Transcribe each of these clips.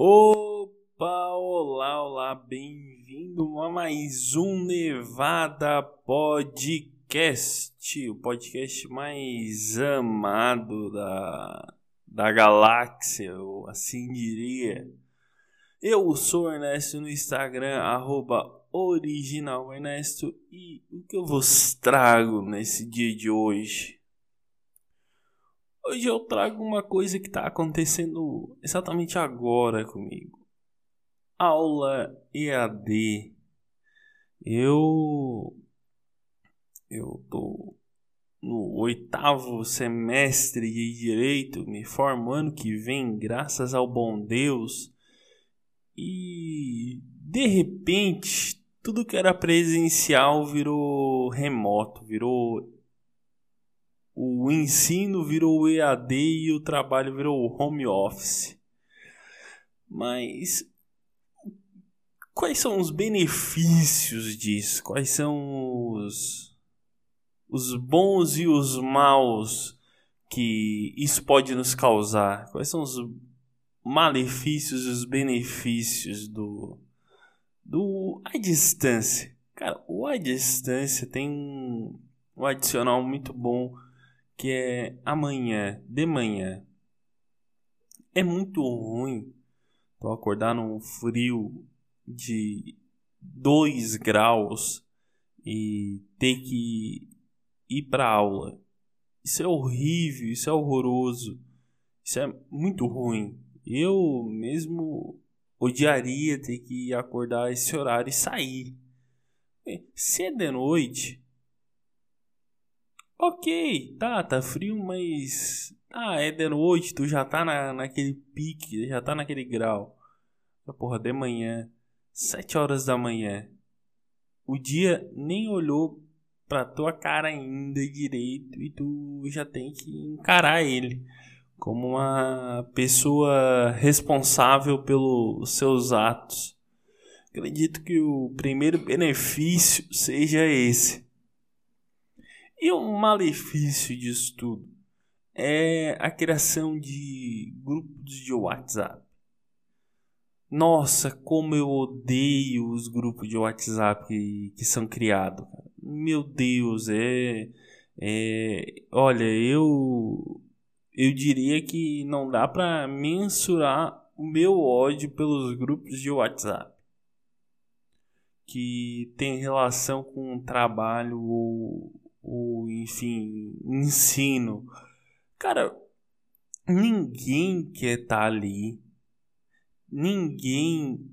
Opa, olá, olá, bem-vindo a mais um Nevada Podcast, o podcast mais amado da, da galáxia, eu assim diria. Eu sou Ernesto no Instagram, arroba original Ernesto, e o que eu vos trago nesse dia de hoje? Hoje eu trago uma coisa que está acontecendo exatamente agora comigo. Aula EAD. Eu eu tô no oitavo semestre de direito, me formo ano que vem, graças ao bom Deus. E de repente, tudo que era presencial virou remoto, virou o ensino virou EAD e o trabalho virou home office. Mas quais são os benefícios disso? Quais são os, os bons e os maus que isso pode nos causar? Quais são os malefícios e os benefícios do, do a distância? Cara, o a distância tem um, um adicional muito bom que é amanhã, de manhã. É muito ruim tu acordar num frio de 2 graus e ter que ir para aula. Isso é horrível, isso é horroroso. Isso é muito ruim. Eu mesmo odiaria ter que acordar esse horário e sair. Se é de noite, Ok, tá, tá frio, mas. Ah, é de noite, tu já tá na, naquele pique, já tá naquele grau. Porra, de manhã, sete horas da manhã. O dia nem olhou pra tua cara ainda direito e tu já tem que encarar ele como uma pessoa responsável pelos seus atos. Acredito que o primeiro benefício seja esse e o malefício disso tudo é a criação de grupos de WhatsApp. Nossa, como eu odeio os grupos de WhatsApp que, que são criados. Meu Deus, é, é. Olha, eu. Eu diria que não dá para mensurar o meu ódio pelos grupos de WhatsApp que tem relação com trabalho ou o enfim, ensino. Cara, ninguém quer estar tá ali. Ninguém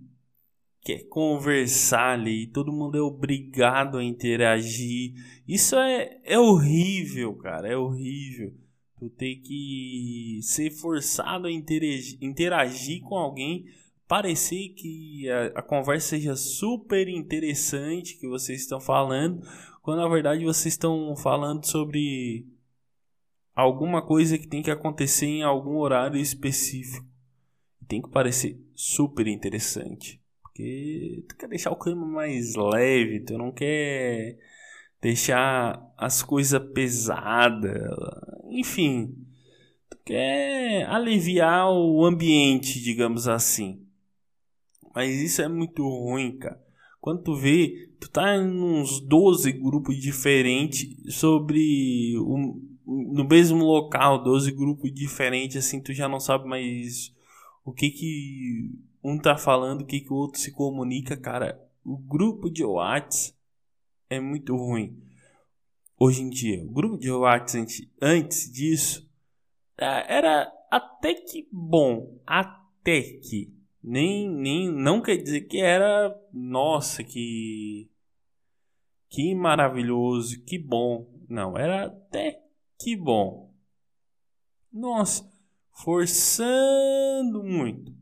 quer conversar ali, todo mundo é obrigado a interagir. Isso é, é horrível, cara, é horrível. Tu ter que ser forçado a interagir, interagir com alguém, parecer que a, a conversa seja super interessante que vocês estão falando, quando na verdade vocês estão falando sobre alguma coisa que tem que acontecer em algum horário específico. Tem que parecer super interessante. Porque tu quer deixar o clima mais leve, tu não quer deixar as coisas pesadas. Enfim, tu quer aliviar o ambiente, digamos assim. Mas isso é muito ruim, cara. Quando tu vê, tu tá em uns 12 grupos diferentes sobre um, no mesmo local, 12 grupos diferentes, assim, tu já não sabe mais o que que um tá falando, o que que o outro se comunica, cara. O grupo de WhatsApp é muito ruim. Hoje em dia, o grupo de WhatsApp antes disso é, era até que bom, até que nem, nem não quer dizer que era nossa que que maravilhoso, que bom. Não, era até que bom. Nossa, forçando muito.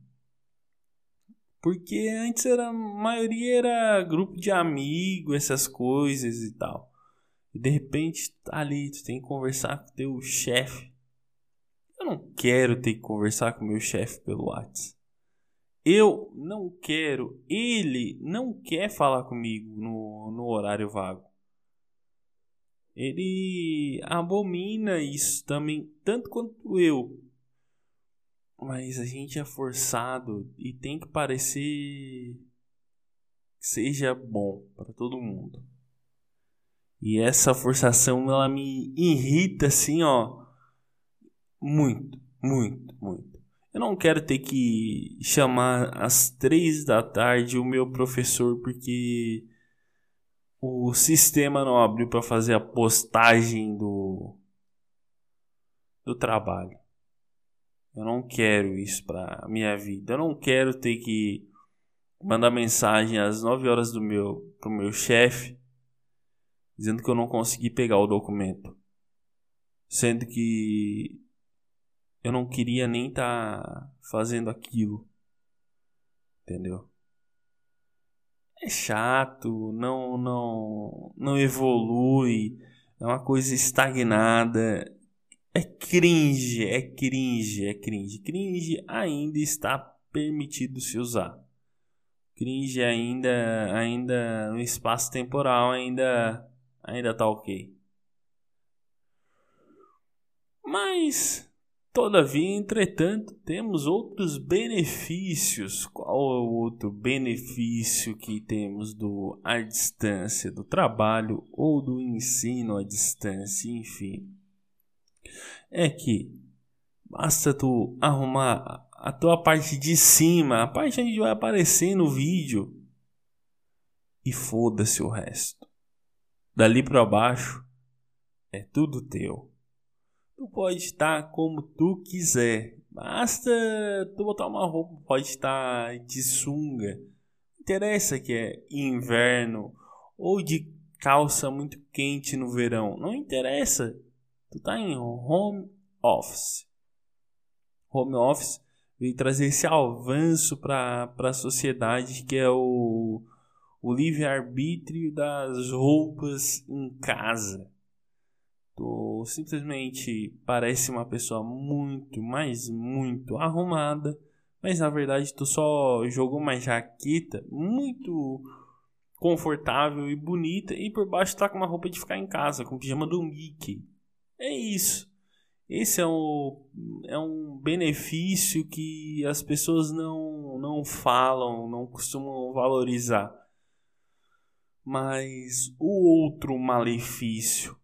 Porque antes era a maioria era grupo de amigos, essas coisas e tal. E de repente tá ali, tu tem que conversar com teu chefe. Eu não quero ter que conversar com meu chefe pelo WhatsApp. Eu não quero, ele não quer falar comigo no, no horário vago. Ele abomina isso também, tanto quanto eu. Mas a gente é forçado e tem que parecer que seja bom para todo mundo. E essa forçação ela me irrita assim, ó, muito, muito, muito. Eu não quero ter que chamar às três da tarde o meu professor porque o sistema não abriu para fazer a postagem do do trabalho. Eu não quero isso para minha vida. Eu não quero ter que mandar mensagem às 9 horas do meu pro meu chefe dizendo que eu não consegui pegar o documento. Sendo que eu não queria nem estar tá fazendo aquilo. Entendeu? É chato, não não não evolui, é uma coisa estagnada. É cringe, é cringe, é cringe. Cringe ainda está permitido se usar. Cringe ainda, ainda no espaço temporal ainda, ainda tá ok. Mas, todavia, entretanto, temos outros benefícios. Qual é o outro benefício que temos do à distância, do trabalho ou do ensino à distância, enfim? é que basta tu arrumar a tua parte de cima, a parte onde vai aparecer no vídeo e foda-se o resto. Dali para baixo é tudo teu. Tu pode estar como tu quiser. Basta tu botar uma roupa, pode estar de sunga. interessa que é inverno ou de calça muito quente no verão. Não interessa. Tu tá em home office. Home office veio trazer esse avanço para a sociedade que é o, o livre-arbítrio das roupas em casa. Tu simplesmente parece uma pessoa muito, mas muito arrumada, mas na verdade tu só jogou uma jaqueta muito confortável e bonita e por baixo tá com uma roupa de ficar em casa, com o pijama do Mickey. É isso. Esse é um, é um benefício que as pessoas não, não falam, não costumam valorizar. Mas o outro malefício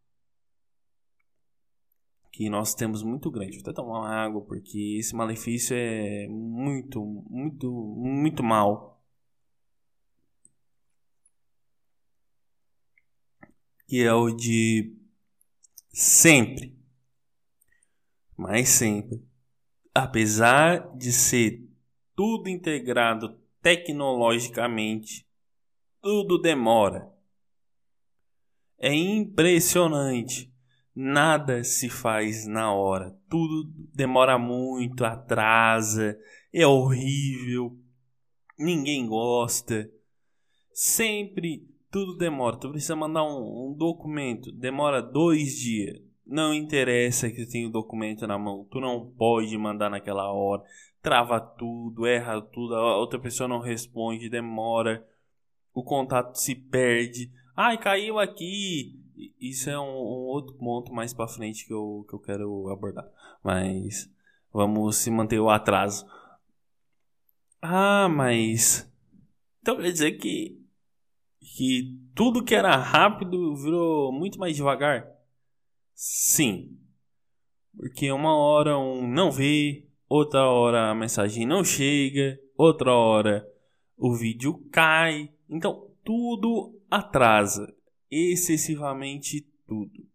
que nós temos muito grande, vou até tomar uma água porque esse malefício é muito, muito, muito mal. Que é o de sempre, mas sempre, apesar de ser tudo integrado tecnologicamente, tudo demora. É impressionante. Nada se faz na hora. Tudo demora muito, atrasa, é horrível. Ninguém gosta. Sempre tudo demora. Tu precisa mandar um, um documento, demora dois dias. Não interessa que tu tenha o documento na mão, tu não pode mandar naquela hora. Trava tudo, erra tudo, a outra pessoa não responde, demora, o contato se perde. Ai, caiu aqui. Isso é um, um outro ponto mais para frente que eu, que eu quero abordar. Mas vamos se manter o atraso. Ah, mas. Então quer dizer que que tudo que era rápido virou muito mais devagar? Sim. Porque uma hora um não vê, outra hora a mensagem não chega, outra hora o vídeo cai. Então tudo atrasa. Excessivamente tudo.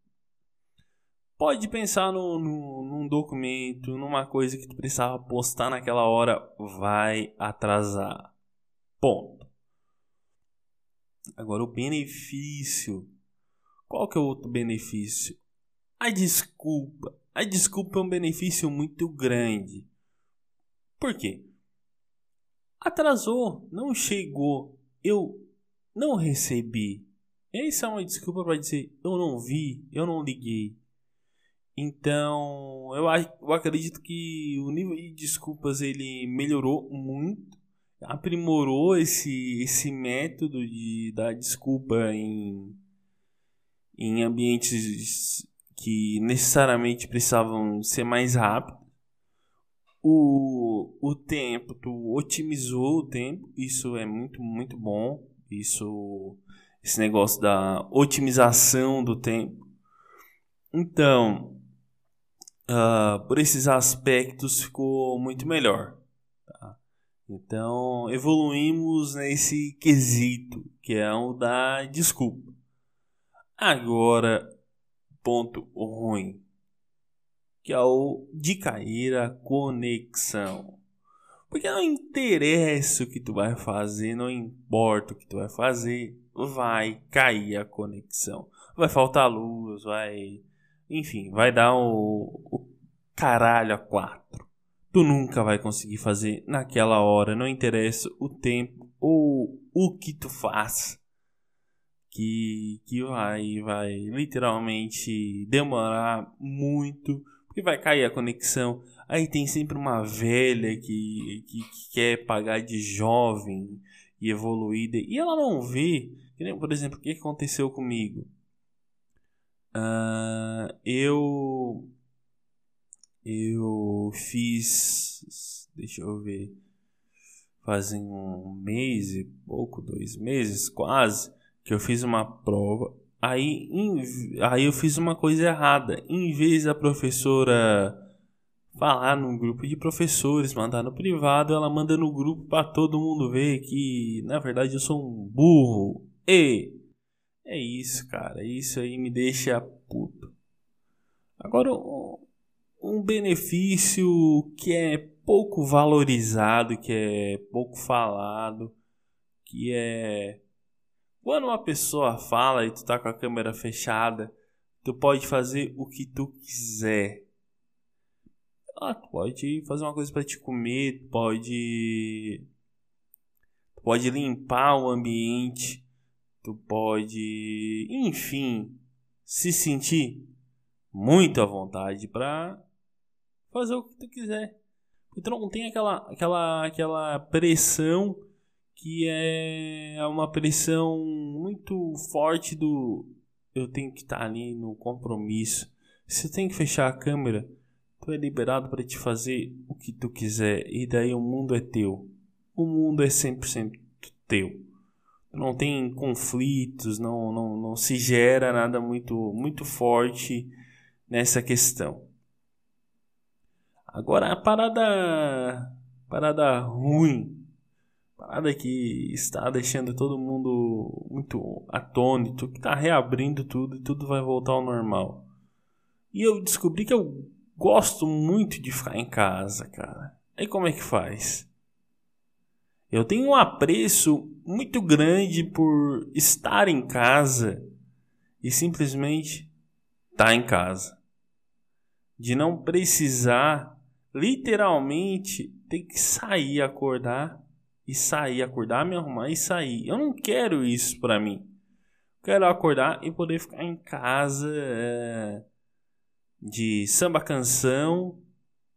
Pode pensar no, no, num documento, numa coisa que tu precisava postar naquela hora, vai atrasar. Ponto. Agora o benefício. Qual que é o outro benefício? A desculpa. A desculpa é um benefício muito grande. Por quê? Atrasou, não chegou, eu não recebi. Essa é uma desculpa para dizer eu não vi, eu não liguei. Então, eu, eu acredito que o nível de desculpas ele melhorou muito aprimorou esse, esse método de dar desculpa em, em ambientes que necessariamente precisavam ser mais rápidos. o, o tempo, tu otimizou o tempo, isso é muito, muito bom. Isso, esse negócio da otimização do tempo. Então, uh, por esses aspectos ficou muito melhor. Tá? Então, evoluímos nesse quesito, que é o da desculpa. Agora, ponto ruim que é o de cair a conexão. Porque não interessa o que tu vai fazer, não importa o que tu vai fazer, vai cair a conexão. Vai faltar luz, vai. Enfim, vai dar o, o caralho a quatro. Tu nunca vai conseguir fazer naquela hora, não interessa o tempo ou o que tu faz. Que, que vai, vai literalmente demorar muito porque vai cair a conexão. Aí tem sempre uma velha que, que, que quer pagar de jovem e evoluída. E ela não vê. Por exemplo, o que aconteceu comigo? Uh, eu. Eu fiz. Deixa eu ver. Fazem um mês e pouco, dois meses quase, que eu fiz uma prova Aí, em, aí eu fiz uma coisa errada. Em vez da professora falar num grupo de professores, mandar no privado, ela manda no grupo para todo mundo ver que, na verdade, eu sou um burro. E é isso, cara. Isso aí me deixa puto. Agora, um benefício que é pouco valorizado, que é pouco falado, que é quando uma pessoa fala e tu tá com a câmera fechada, tu pode fazer o que tu quiser. Ah, tu pode fazer uma coisa para te comer, tu pode tu pode limpar o ambiente, tu pode, enfim, se sentir muito à vontade para fazer o que tu quiser. Então não tem aquela aquela aquela pressão que é uma pressão muito forte do eu tenho que estar ali no compromisso. Se tem que fechar a câmera, tu é liberado para te fazer o que tu quiser e daí o mundo é teu. O mundo é 100% teu. Não tem conflitos, não, não, não se gera nada muito, muito forte nessa questão. Agora a parada parada ruim parada que está deixando todo mundo muito atônito, que está reabrindo tudo e tudo vai voltar ao normal. E eu descobri que eu gosto muito de ficar em casa, cara. Aí como é que faz? Eu tenho um apreço muito grande por estar em casa e simplesmente estar tá em casa. De não precisar literalmente ter que sair, acordar e sair, acordar, me arrumar e sair. Eu não quero isso para mim. Quero acordar e poder ficar em casa é, de samba canção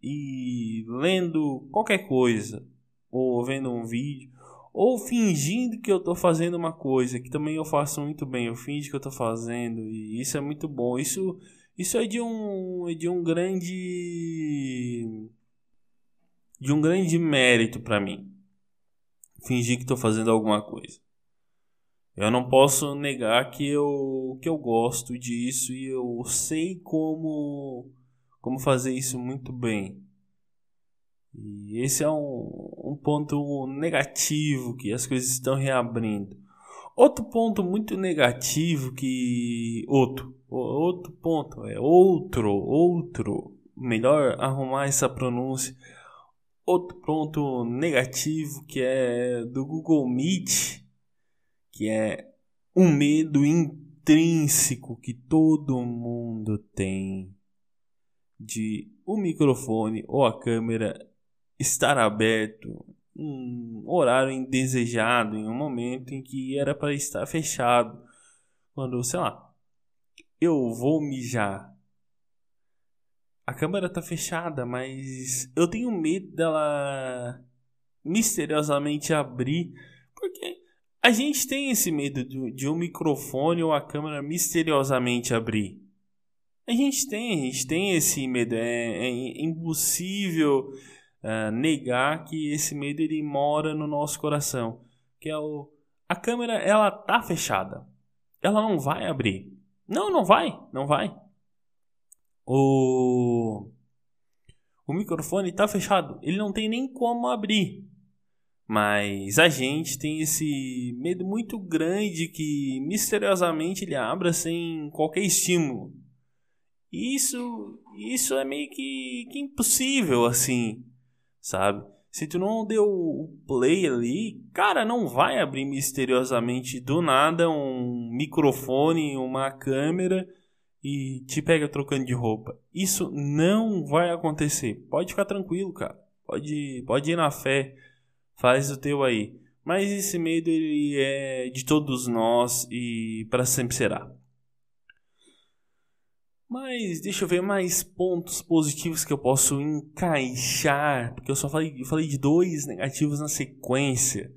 e lendo qualquer coisa, ou vendo um vídeo, ou fingindo que eu tô fazendo uma coisa, que também eu faço muito bem. Eu finge que eu tô fazendo e isso é muito bom. Isso isso é de um é de um grande de um grande mérito para mim fingir que estou fazendo alguma coisa. Eu não posso negar que eu, que eu gosto disso e eu sei como, como fazer isso muito bem. E esse é um, um ponto negativo que as coisas estão reabrindo. Outro ponto muito negativo que. Outro. Outro ponto. É outro. Outro. Melhor arrumar essa pronúncia outro ponto negativo que é do Google Meet, que é um medo intrínseco que todo mundo tem de o microfone ou a câmera estar aberto um horário indesejado, em um momento em que era para estar fechado. Quando, sei lá, eu vou mijar a câmera tá fechada, mas eu tenho medo dela misteriosamente abrir, porque a gente tem esse medo de, de um microfone ou a câmera misteriosamente abrir. A gente tem, a gente tem esse medo, é, é impossível uh, negar que esse medo ele mora no nosso coração, que é o a câmera ela tá fechada, ela não vai abrir, não, não vai, não vai. O o microfone tá fechado, ele não tem nem como abrir. Mas a gente tem esse medo muito grande que misteriosamente ele abra sem qualquer estímulo. Isso, isso é meio que, que impossível assim, sabe? Se tu não deu o play ali, cara, não vai abrir misteriosamente do nada um microfone, uma câmera e te pega trocando de roupa. Isso não vai acontecer. Pode ficar tranquilo, cara. Pode, pode ir na fé faz o teu aí. Mas esse medo ele é de todos nós e para sempre será. Mas deixa eu ver mais pontos positivos que eu posso encaixar, porque eu só falei, eu falei de dois negativos na sequência.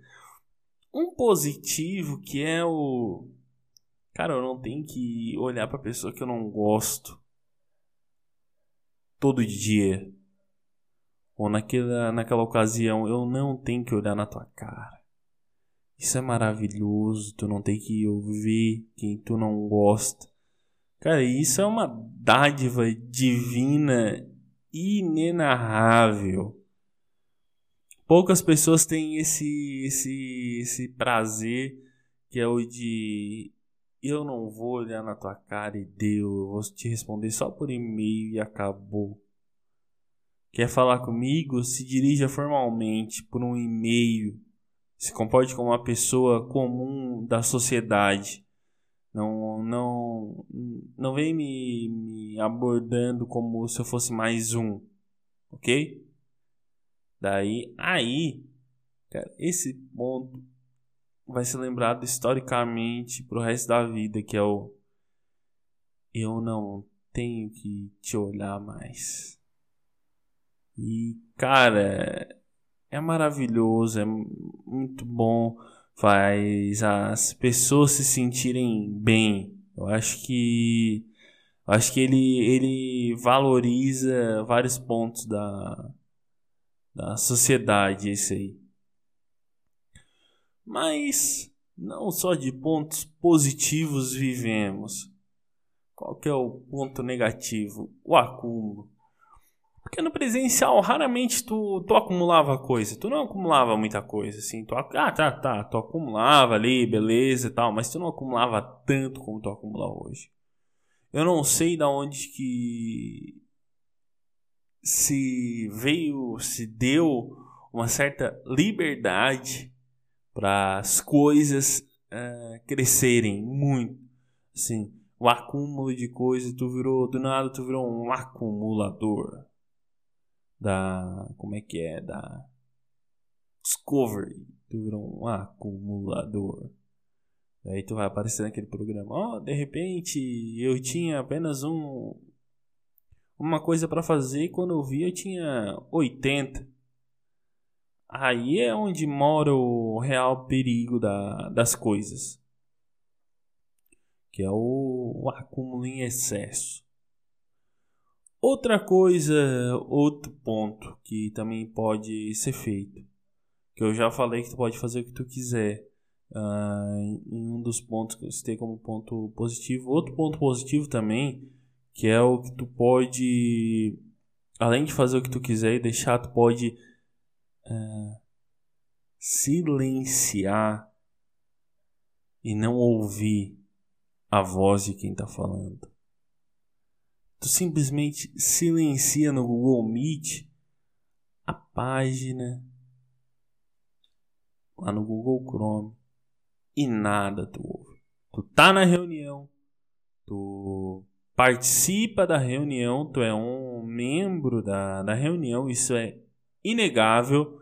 Um positivo que é o cara, eu não tenho que olhar para pessoa que eu não gosto todo dia ou naquela, naquela ocasião, eu não tenho que olhar na tua cara. Isso é maravilhoso, tu não tem que ouvir quem tu não gosta. Cara, isso é uma dádiva divina inenarrável. Poucas pessoas têm esse, esse, esse prazer que é o de eu não vou olhar na tua cara e deu, eu vou te responder só por e-mail e acabou. Quer falar comigo? Se dirija formalmente por um e-mail. Se comporte como uma pessoa comum da sociedade. Não, não, não vem me, me abordando como se eu fosse mais um, ok? Daí, aí, cara, esse ponto vai ser lembrado historicamente pro resto da vida, que é o eu não tenho que te olhar mais. E, cara, é maravilhoso, é muito bom, faz as pessoas se sentirem bem. Eu acho que eu acho que ele, ele valoriza vários pontos da, da sociedade, esse aí. Mas não só de pontos positivos vivemos. Qual que é o ponto negativo? O acúmulo. Porque no presencial, raramente tu, tu acumulava coisa. Tu não acumulava muita coisa, assim. Tu, ah, tá, tá. Tu acumulava ali, beleza e tal. Mas tu não acumulava tanto como tu acumula hoje. Eu não sei da onde que se veio, se deu uma certa liberdade para as coisas uh, crescerem muito. Assim, o acúmulo de coisas, tu virou, do nada tu virou um acumulador da. Como é que é? Da Discovery. Tu virou um acumulador. Aí tu vai aparecer naquele programa. Oh, de repente eu tinha apenas um. Uma coisa para fazer e quando eu vi eu tinha 80. Aí é onde mora o real perigo da, das coisas. Que é o, o acúmulo em excesso. Outra coisa, outro ponto que também pode ser feito, que eu já falei que tu pode fazer o que tu quiser. Uh, um dos pontos que eu citei como ponto positivo. Outro ponto positivo também, que é o que tu pode, além de fazer o que tu quiser e deixar, tu pode uh, silenciar e não ouvir a voz de quem está falando. Tu simplesmente silencia no Google Meet a página lá no Google Chrome e nada tu ouve. Tu tá na reunião, tu participa da reunião, tu é um membro da, da reunião, isso é inegável.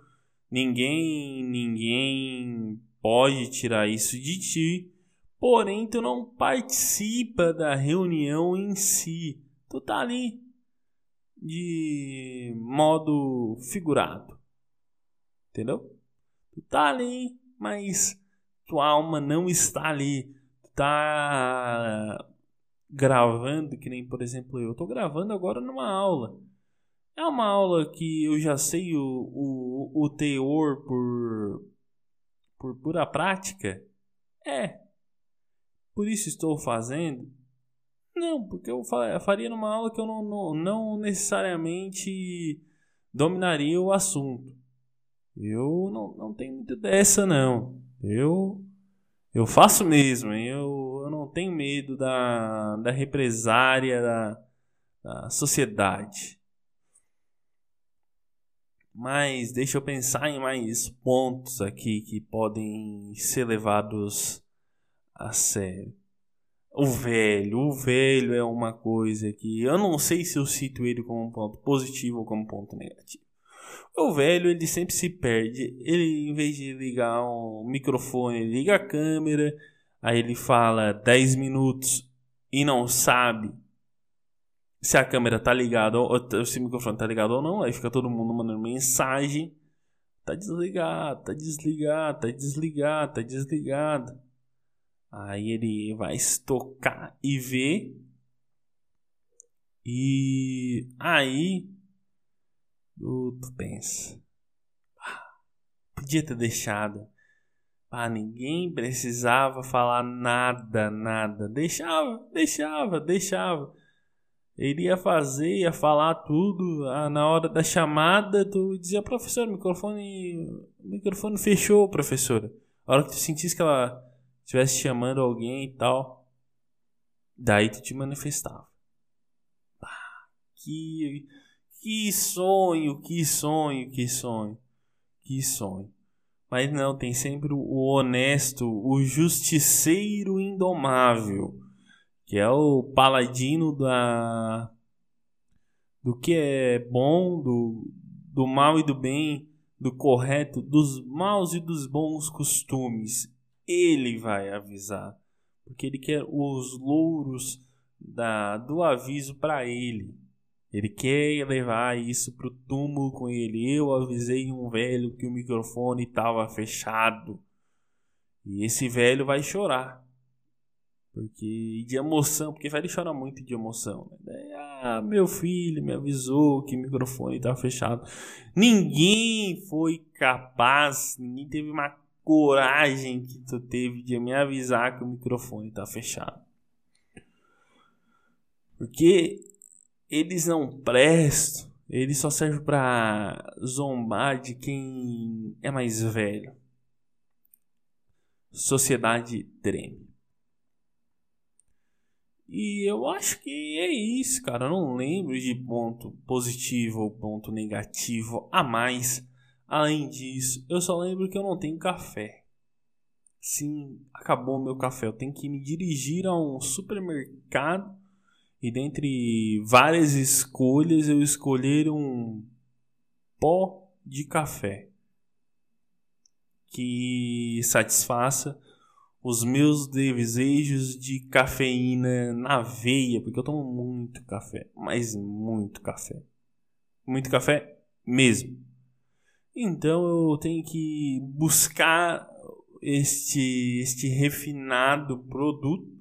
Ninguém, ninguém pode tirar isso de ti. Porém, tu não participa da reunião em si tu tá ali de modo figurado. Entendeu? Tu tá ali, mas tua alma não está ali. Tu tá gravando, que nem por exemplo eu tô gravando agora numa aula. É uma aula que eu já sei o, o, o teor por, por pura prática? É. Por isso estou fazendo? Não, porque eu faria numa aula que eu não, não, não necessariamente dominaria o assunto. Eu não, não tenho muito dessa, não. Eu eu faço mesmo, eu, eu não tenho medo da, da represária da, da sociedade. Mas deixa eu pensar em mais pontos aqui que podem ser levados a sério. O velho, o velho é uma coisa que eu não sei se eu cito ele como um ponto positivo ou como ponto negativo. O velho, ele sempre se perde. Ele, em vez de ligar um microfone, liga a câmera, aí ele fala 10 minutos e não sabe se a câmera tá ligada ou se o microfone tá ligado ou não. Aí fica todo mundo mandando mensagem. Tá desligado, tá desligado, tá desligado, tá desligado. Aí ele vai estocar e ver. E aí tu, tu pensa. Ah, podia ter deixado. Ah, ninguém precisava falar nada, nada. Deixava, deixava, deixava. Ele ia fazer, ia falar tudo. Ah, na hora da chamada, tu dizia, professor, microfone, o microfone fechou, professora. A hora que tu sentisse que ela estivesse chamando alguém e tal, daí tu te manifestava. Ah, que, que sonho, que sonho, que sonho, que sonho. Mas não, tem sempre o honesto, o justiceiro indomável, que é o paladino da do que é bom, do, do mal e do bem, do correto, dos maus e dos bons costumes ele vai avisar, porque ele quer os louros da, do aviso para ele. Ele quer levar isso pro túmulo com ele. Eu avisei um velho que o microfone estava fechado. E esse velho vai chorar. Porque de emoção, porque velho chora muito de emoção. Né? Ah, meu filho me avisou que o microfone estava fechado. Ninguém foi capaz, ninguém teve uma coragem que tu teve de me avisar que o microfone tá fechado. Porque eles não prestam, eles só servem para zombar de quem é mais velho. Sociedade treme. E eu acho que é isso, cara. Eu não lembro de ponto positivo ou ponto negativo a mais Além disso, eu só lembro que eu não tenho café. Sim, acabou meu café. Eu tenho que me dirigir a um supermercado e dentre várias escolhas eu escolher um pó de café que satisfaça os meus desejos de cafeína na veia, porque eu tomo muito café, mas muito café. Muito café mesmo. Então eu tenho que buscar este, este refinado produto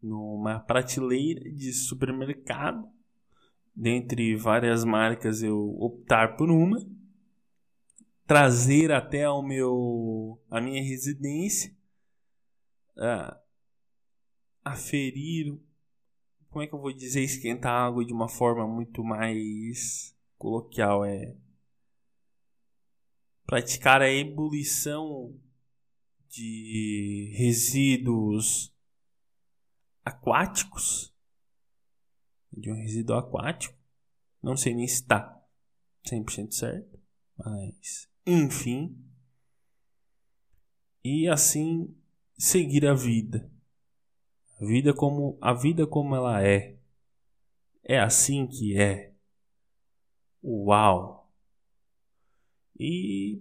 numa prateleira de supermercado. Dentre várias marcas, eu optar por uma, trazer até ao meu, a minha residência, a, aferir, como é que eu vou dizer, esquentar água de uma forma muito mais coloquial, é praticar a ebulição de resíduos aquáticos, de um resíduo aquático, não sei nem se está 100% certo, mas enfim, e assim seguir a vida. A vida como a vida como ela é. É assim que é. Uau. E.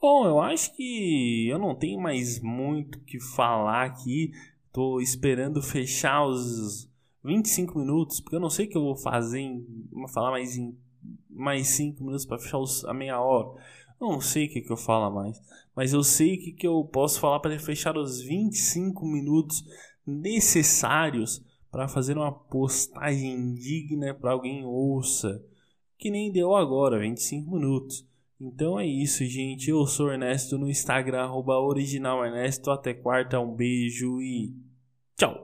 Bom, eu acho que eu não tenho mais muito que falar aqui. Tô esperando fechar os 25 minutos, porque eu não sei o que eu vou fazer em. Vou falar mais em mais 5 minutos para fechar os, a meia hora. Eu não sei o que, que eu falo mais, mas eu sei o que, que eu posso falar para fechar os 25 minutos necessários para fazer uma postagem digna para alguém ouça, que nem deu agora, 25 minutos. Então é isso, gente. Eu sou Ernesto no Instagram, arroba original Ernesto. Até quarta, um beijo e